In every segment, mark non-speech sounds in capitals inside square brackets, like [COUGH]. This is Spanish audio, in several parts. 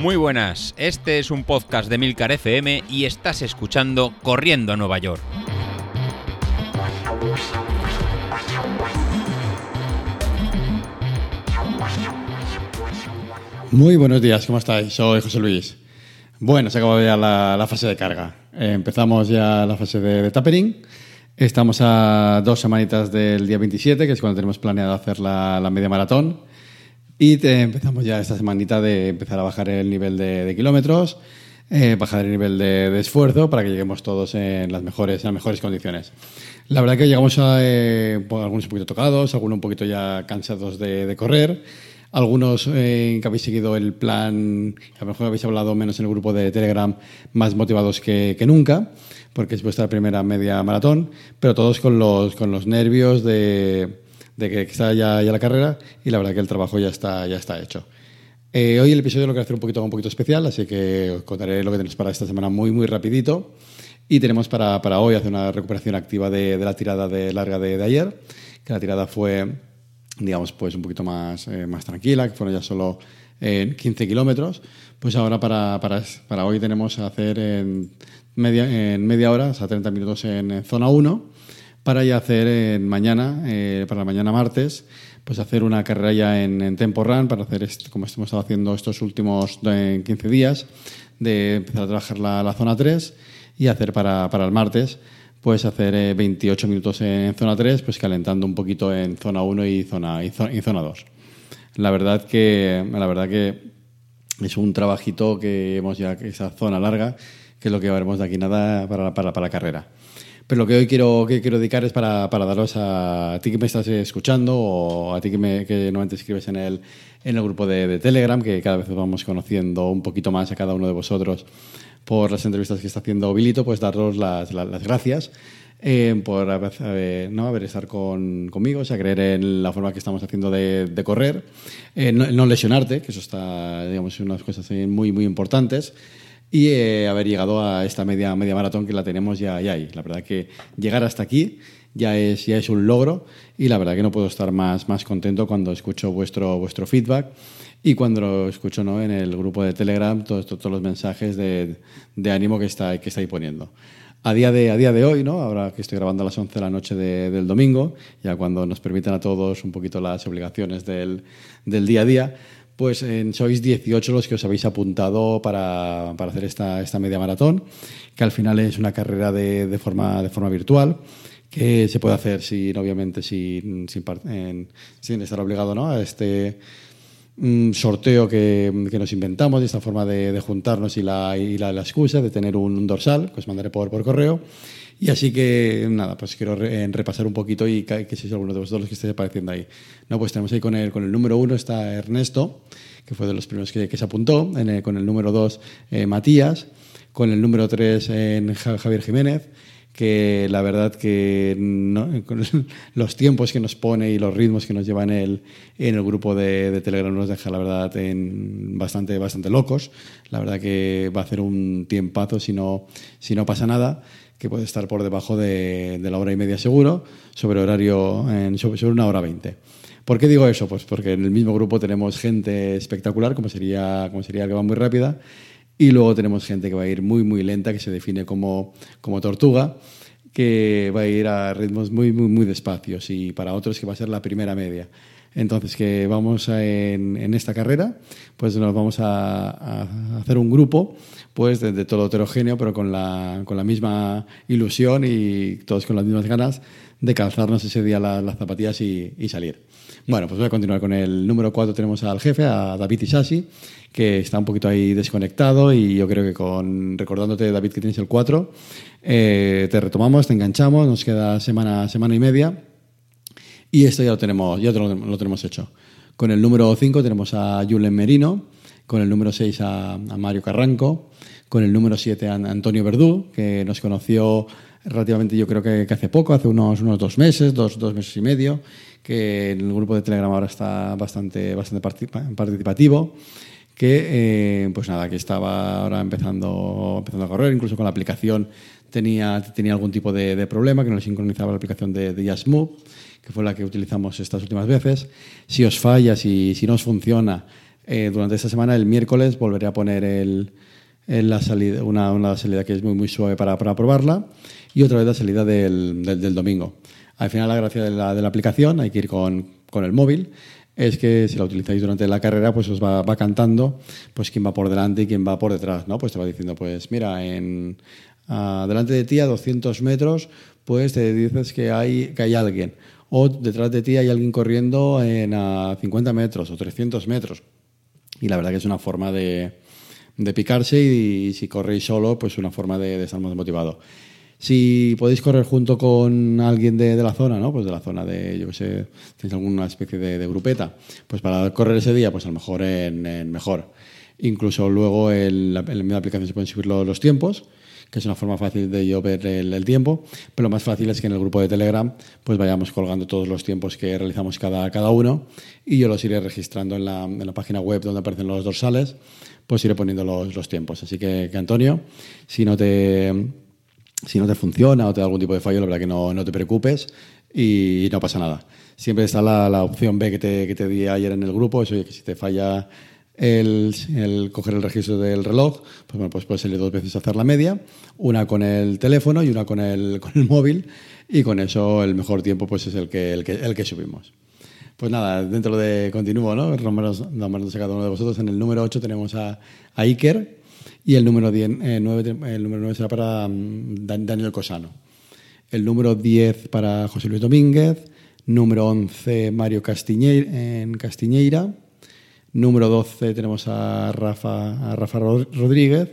Muy buenas, este es un podcast de Milcar FM y estás escuchando Corriendo a Nueva York. Muy buenos días, ¿cómo estáis? Soy José Luis. Bueno, se acabó ya la, fase de carga. Eh, empezamos ya la fase de, de, tapering. Estamos a dos semanitas del día 27, que es cuando tenemos planeado hacer la, media maratón. Y empezamos ya esta semanita de empezar a bajar el nivel de, kilómetros, eh, bajar el nivel de, esfuerzo para que lleguemos todos en las mejores, en las mejores condiciones. La verdad que llegamos a eh, algunos un poquito tocados, algunos un poquito ya cansados de correr algunos eh, que habéis seguido el plan, a lo mejor habéis hablado menos en el grupo de Telegram, más motivados que, nunca, porque es vuestra primera media maratón, pero todos con los, con los nervios de, que está ya, ya, la carrera y la verdad que el trabajo ya está, ya está hecho. Eh, hoy el episodio lo quiero hacer un poquito, un poquito especial, así que os contaré lo que tenemos para esta semana muy, muy rapidito. Y tenemos para, para hoy hacer una recuperación activa de, de la tirada de larga de, de ayer, que la tirada fue digamos, pues un poquito más, eh, más tranquila, que fueron ya solo 15 kilómetros, pues ahora para, para, para, hoy tenemos que hacer en media, en media hora, o sea, 30 minutos en, zona 1, para ya hacer en mañana, eh, para mañana martes, pues hacer una carrera ya en, Tempo Run, para hacer, como hemos estado haciendo estos últimos 15 días, de empezar a trabajar la, zona 3 y hacer para, para el martes puedes hacer 28 eh, minutos en zona 3, pues calentando un poquito en zona 1 y zona, y zona 2. La verdad que, la verdad que es un trabajito que hemos ya, esa zona larga, que es lo que haremos de aquí nada para, para, para la carrera. Pero lo que hoy quiero, que quiero dedicar es para, para daros a, ti que me estás escuchando o a ti que, me, que normalmente escribes en el, en el grupo de, de Telegram, que cada vez vamos conociendo un poquito más a cada uno de vosotros por las entrevistas que está haciendo Bilito, pues daros las, las, gracias eh, por ¿no? haber estar con, conmigo, o sea, creer en la forma que estamos haciendo de, de correr, eh, no, lesionarte, que eso está, digamos, unas cosas muy, muy importantes y eh, haber llegado a esta media, media maratón que la tenemos ya, ya ahí. La verdad que llegar hasta aquí ya es, ya es un logro y la verdad que no puedo estar más, más contento cuando escucho vuestro, vuestro feedback y cuando lo escucho ¿no? en el grupo de Telegram, todos, todos los mensajes de, de, ánimo que, está, que estáis poniendo. A día, de, a día de hoy, ¿no? ahora que estoy grabando a las 11 de la noche del domingo, ya cuando nos permiten a todos un poquito las obligaciones del, del día a día, pues en, sois 18 los que os habéis apuntado para, para, hacer esta, esta media maratón, que al final es una carrera de, de, forma, de forma virtual que se puede hacer sin, obviamente, sin, sin, estar obligado ¿no? a este un sorteo que, que, nos inventamos, de esta forma de, juntarnos y, la, y la, excusa de tener un, dorsal, que os mandaré por, por correo. Y así que, nada, pues quiero repasar un poquito y que, que sois alguno de vosotros los que estéis apareciendo ahí. No, pues tenemos ahí con el, con el número uno está Ernesto, que fue de los primeros que, se apuntó, con el número dos eh, Matías, con el número tres en Javier Jiménez, que la verdad que [LAUGHS] los tiempos que nos pone y los ritmos que nos lleva en el, en el grupo de, de, Telegram nos deja, la verdad, en bastante, bastante locos. La verdad que va a hacer un tiempazo si no, si no pasa nada, que puede estar por debajo de, de la hora y media seguro, sobre horario, en, sobre, una hora veinte. ¿Por qué digo eso? Pues porque en el mismo grupo tenemos gente espectacular, como sería, como sería que va muy rápida, y luego tenemos gente que va a ir muy, muy lenta, que se define como, como tortuga, que va a ir a ritmos muy, muy, muy despacios y para otros que va a ser la primera media. Entonces, que vamos a, en, esta carrera, pues nos vamos a, hacer un grupo pues de, todo heterogéneo, pero con la, con la misma ilusión y todos con las mismas ganas de calzarnos ese día las, las zapatillas y, y, salir. Bueno, pues voy a continuar con el número 4. Tenemos al jefe, a David Isasi, que está un poquito ahí desconectado y yo creo que con recordándote, David, que tienes el 4, eh, te retomamos, te enganchamos, nos queda semana, semana y media y esto ya lo tenemos, ya lo, lo tenemos hecho. Con el número 5 tenemos a Julen Merino, con el número 6 a, Mario Carranco, con el número 7 a Antonio Verdú, que nos conoció relativamente yo creo que, que, hace poco, hace unos, unos dos meses, dos, dos meses y medio, que en el grupo de Telegram ahora está bastante, bastante participativo que eh, pues nada, que estaba ahora empezando, empezando a correr, incluso con la aplicación tenía, tenía algún tipo de, de problema, que no le sincronizaba la aplicación de, de que fue la que utilizamos estas últimas veces. Si os falla, si, si no os funciona, Eh, durante esta semana, el miércoles, volveré a poner el, la salida, una, una, salida que es muy, muy suave para, para probarla y otra vez la salida del, del, domingo. Al final, la gracia de la, de la, aplicación, hay que ir con, con el móvil, es que si la utilizáis durante la carrera, pues os va, va, cantando pues quién va por delante y quién va por detrás, ¿no? Pues te va diciendo, pues mira, en, uh, delante de ti a 200 metros, pues te dices que hay, que hay alguien. O detrás de ti hay alguien corriendo en a 50 metros o 300 metros. Y la verdad que es una forma de, de picarse y, si corréis solo, pues una forma de, de, estar más motivado. Si podéis correr junto con alguien de, la zona, ¿no? Pues de la zona de, yo qué sé, tenéis alguna especie de, grupeta, pues para correr ese día, pues a lo mejor en, mejor. Incluso luego en la, en la aplicación se pueden subir los tiempos que es una forma fácil de yo ver el, el, tiempo, pero lo más fácil es que en el grupo de Telegram pues vayamos colgando todos los tiempos que realizamos cada, cada uno y yo los iré registrando en la, en la página web donde aparecen los dorsales, pues iré poniendo los, los tiempos. Así que, que, Antonio, si no te si no te funciona o te da algún tipo de fallo, la verdad que no, no te preocupes y no pasa nada. Siempre está la, la opción B que te, que te di ayer en el grupo, eso que si te falla el, coger el registro del reloj, pues bueno, pues puedes salir dos veces a hacer la media, una con el teléfono y una con el, [LAUGHS] con el móvil, y con eso el mejor tiempo pues es el que, el que, el que subimos. Pues nada, dentro de continúo, ¿no? Números a cada uno de vosotros. En el número 8 tenemos a, a Iker y el número, 10, eh, 9, el número 9 será para um, Daniel Cosano. El número 10 para José Luis Domínguez, número 11 Mario Castiñeira, Número 12 tenemos a Rafa, a Rafa Rodríguez.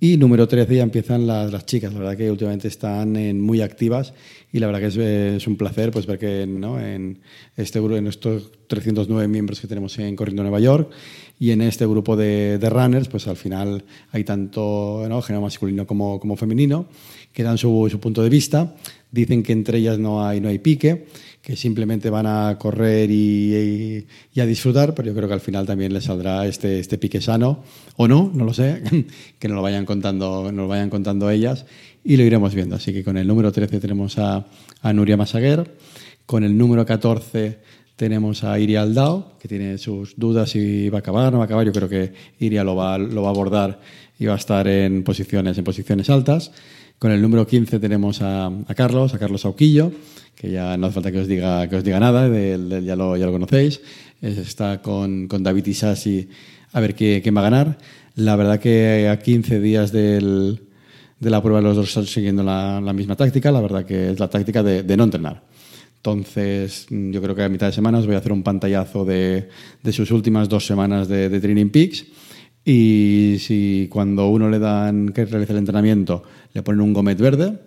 Y número 13 ya empiezan las, chicas. La verdad que últimamente están muy activas y la verdad que es, es un placer pues, ver que ¿no? en, este en estos 309 miembros que tenemos en Corriendo Nueva York y en este grupo de, de runners, pues al final hay tanto ¿no? género masculino como, como femenino que dan su, su punto de vista. Dicen que entre ellas no hay, no hay pique que simplemente van a correr y, y, y, a disfrutar, pero yo creo que al final también les saldrá este, este pique sano, o no, no lo sé, [LAUGHS] que nos lo vayan contando, nos lo vayan contando ellas y lo iremos viendo. Así que con el número 13 tenemos a, a Nuria Masaguer, con el número 14 tenemos a Iria Aldao, que tiene sus dudas si va a acabar o no va a acabar. Yo creo que Iria lo va, a abordar y va a estar en posiciones, en posiciones altas. Con el número 15 tenemos a, Carlos, a Carlos Auquillo, que ya no hace falta que os diga, que os diga nada, ya, lo, conocéis. Está con, con David Isasi a ver qué, va a ganar. La verdad que a 15 días de la prueba los dos están siguiendo la, misma táctica, la verdad que es la táctica de, no entrenar. Entonces, yo creo que a mitad de semana os voy a hacer un pantallazo de, de sus últimas dos semanas de, de Training Peaks. Y si cuando uno le dan que realice el entrenamiento le ponen un gomet verde,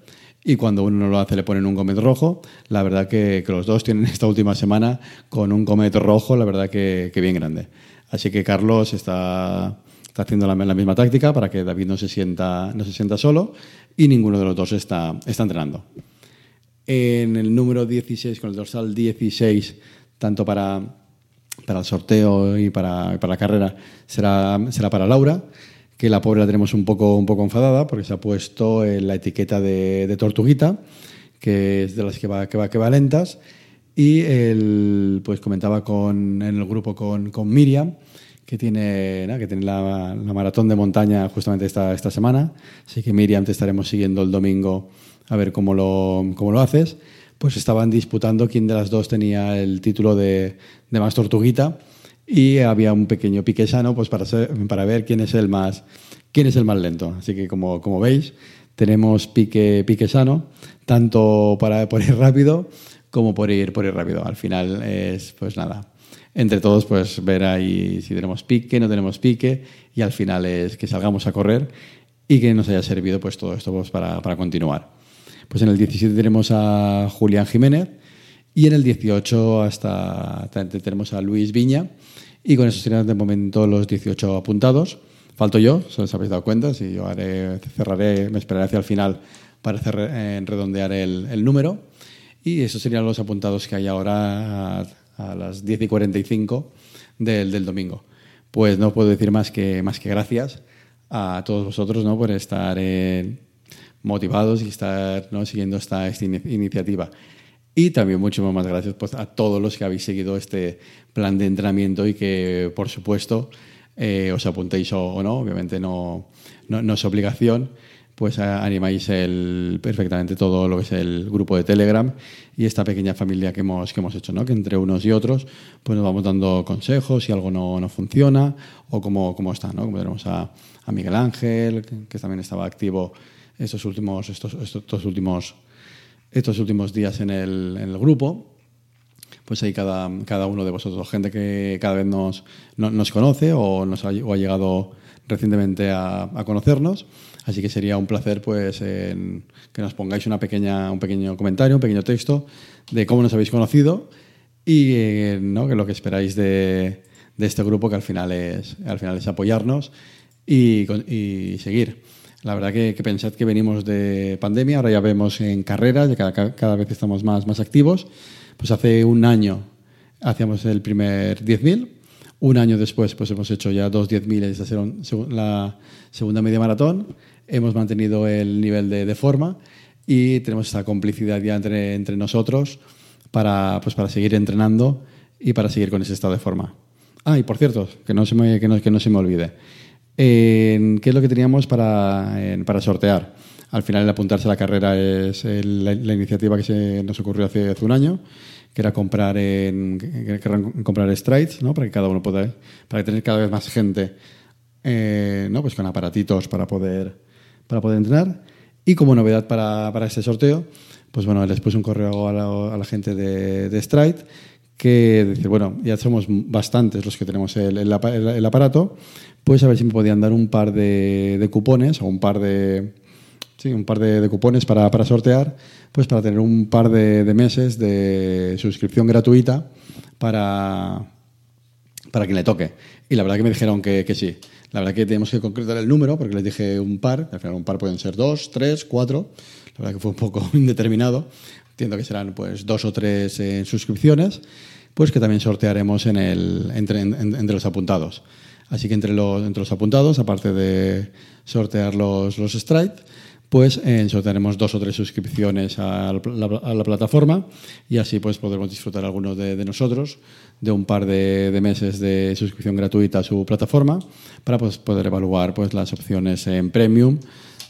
y cuando uno no lo hace le ponen un comet rojo. La verdad que, que, los dos tienen [LAUGHS] esta última semana con un comet rojo, la verdad que, que bien grande. Así que Carlos está, está haciendo la, la, misma táctica para que David no se sienta, no se sienta solo y ninguno de los dos está, está entrenando. En el número 16, con el dorsal 16, tanto para, para el sorteo y para, para la carrera, será, será para Laura que la pobre la tenemos un poco, un poco enfadada porque se ha puesto en la etiqueta de, de, tortuguita, que es de las que va, que va, que va lentas. Y él pues comentaba con, en el grupo con, con Miriam que tiene, ¿no? que tiene la, la, maratón de montaña justamente esta, esta semana. Así que Miriam te estaremos siguiendo el domingo a ver cómo lo, cómo lo haces. Pues estaban disputando quién de las dos tenía el título de, más tortuguita y había un pequeño pique sano pues para, para ver quién es el más quién es el más lento. Así que como, como veis, tenemos pique, pique sano, tanto para por ir rápido como por ir, por ir rápido. Al final es, pues nada, entre todos pues ver ahí si tenemos pique, no tenemos pique, y al final es que salgamos a correr y que nos haya servido pues todo esto pues, para, para continuar. Pues en el 17 tenemos a Julián Jiménez y en el 18 hasta tenemos a Luis Viña, y con eso serían de momento los 18 apuntados. Falto yo, si os habéis dado cuenta, si yo haré, cerraré, me esperaré hacia el final para eh, redondear el, número. Y esos serían los apuntados que hay ahora a, a las 10 y 45 del, del, domingo. Pues no puedo decir más que, más que gracias a todos vosotros ¿no? por estar eh, motivados y estar ¿no? siguiendo esta, esta iniciativa. Y también muchísimas más gracias pues, a todos los que habéis seguido este plan de entrenamiento y que, por supuesto, eh, os apuntéis o, no, obviamente no, no, es obligación, pues animáis el, perfectamente todo lo que es el grupo de Telegram y esta pequeña familia que hemos, que hemos hecho, ¿no? que entre unos y otros pues nos vamos dando consejos si algo no, no funciona o cómo, cómo está. ¿no? Como tenemos a, a Miguel Ángel, que, también estaba activo estos últimos, estos, estos últimos estos últimos días en el, en el grupo, pues hay cada, cada, uno de vosotros, gente que cada vez nos, nos conoce o, nos ha, o ha llegado recientemente a, a, conocernos. Así que sería un placer pues, que nos pongáis una pequeña, un pequeño comentario, un pequeño texto de cómo nos habéis conocido y eh, ¿no? que lo que esperáis de, de, este grupo, que al final es, al final es apoyarnos y, y seguir. La verdad que, pensad que venimos de pandemia, ahora ya vemos en carreras, cada, cada vez estamos más, más activos. Pues hace un año hacíamos el primer 10.000, un año después pues hemos hecho ya dos 10.000 la segunda media maratón, hemos mantenido el nivel de, de, forma y tenemos esta complicidad ya entre, entre nosotros para, pues para seguir entrenando y para seguir con ese estado de forma. Ah, y por cierto, que no se me, que no, que no se me olvide ¿Qué es lo que teníamos para, para sortear? Al final, el apuntarse a la carrera es la, iniciativa que se nos ocurrió hace, un año, que era comprar, en, comprar strides, ¿no? para que cada uno pueda, para tener cada vez más gente eh, ¿no? pues con aparatitos para poder, para poder entrenar. Y como novedad para, para este sorteo, pues bueno, les puse un correo a la, gente de, de, Stride que dice, bueno, ya somos bastantes los que tenemos el, aparato, pues a ver si me podían dar un par de, cupones o un par de, sí, un par de, cupones para, para, sortear, pues para tener un par de, meses de suscripción gratuita para, para quien le toque. Y la verdad que me dijeron que, que, sí. La verdad que tenemos que concretar el número, porque les dije un par, al final un par pueden ser dos, tres, cuatro. La verdad que fue un poco [LAUGHS] indeterminado. Entiendo que serán pues dos o tres eh, suscripciones, pues que también sortearemos en el, entre, entre los apuntados. Así que entre los, entre los apuntados, aparte de sortear los, los Stride, pues eh, sortearemos dos o tres suscripciones a la, plataforma y así pues podremos disfrutar algunos de, nosotros de un par de, meses de suscripción gratuita a su plataforma para pues, poder evaluar pues, las opciones en premium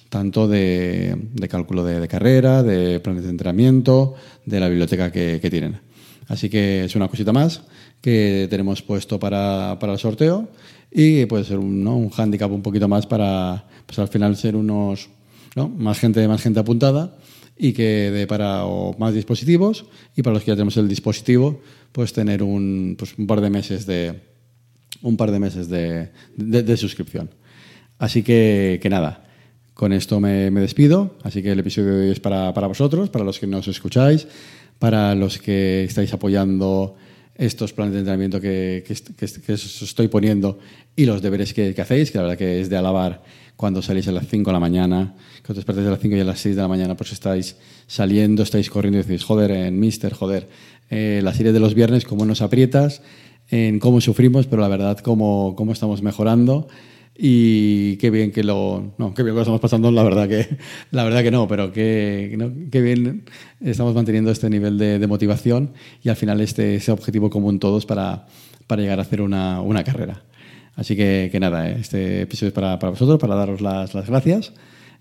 tanto de, cálculo de, carrera, de planes de entrenamiento, de la biblioteca que, tienen. Así que es una cosita más que tenemos puesto para, para el sorteo y puede ser un, ¿no? un hándicap un poquito más para pues al final ser unos ¿no? más gente más gente apuntada y que de para más dispositivos y para los que ya tenemos el dispositivo pues tener un, pues, un par de meses de un par de meses de, de, suscripción así que, que nada con esto me, despido. Así que el episodio de hoy es para, para vosotros para los que nos escucháis para los que estáis apoyando estos planes de entrenamiento que, que, os estoy poniendo y los deberes que, hacéis, que la verdad que es de alabar cuando salís a las 5 de la mañana, que os despertáis a las 5 y a las 6 de la mañana, pues estáis saliendo, estáis corriendo y decís, joder, en Mister, joder, eh, la serie de los viernes, cómo nos aprietas, en cómo sufrimos, pero la verdad, cómo, cómo estamos mejorando y qué bien que lo no qué bien que lo estamos pasando la verdad que [LAUGHS] la verdad que no pero qué, qué bien estamos manteniendo este nivel de, motivación y al final este ese objetivo común todos para, para llegar a hacer una, una carrera. Así que, que nada eh, este episodio es para, para, vosotros para daros las, las gracias.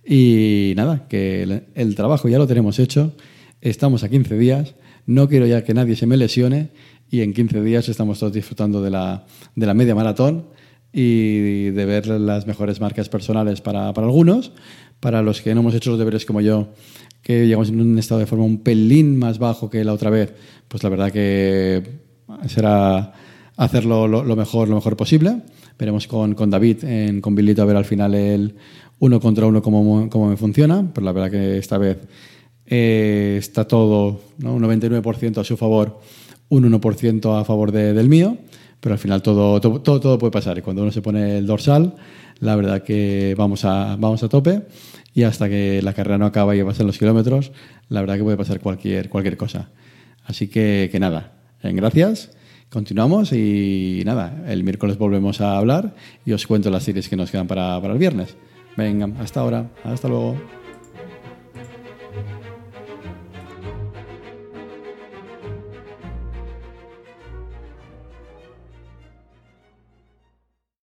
Y nada que el, el trabajo ya lo tenemos hecho. Estamos a 15 días. No quiero ya que nadie se me lesione y en 15 días estamos todos disfrutando de la, de la media maratón y de ver las mejores marcas personales para, para, algunos. Para los que no hemos hecho los deberes como yo, que llegamos en un estado de forma un pelín más bajo que la otra vez, pues la verdad que será hacerlo lo, mejor, lo mejor posible. Veremos con, con David, en, con Bilito, a ver al final el uno contra uno cómo, cómo me funciona. Pero la verdad que esta vez eh, está todo, ¿no? un 99% a su favor, un 1% a favor de, del mío pero al final todo, todo, todo, puede pasar. Y cuando uno se pone el dorsal, la verdad que vamos a, vamos a tope y hasta que la carrera no acaba y pasen los kilómetros, la verdad que puede pasar cualquier, cualquier cosa. Así que, que nada, gracias. Continuamos y nada, el miércoles volvemos a hablar y os cuento las series que nos quedan para, para el viernes. Venga, hasta ahora, hasta luego.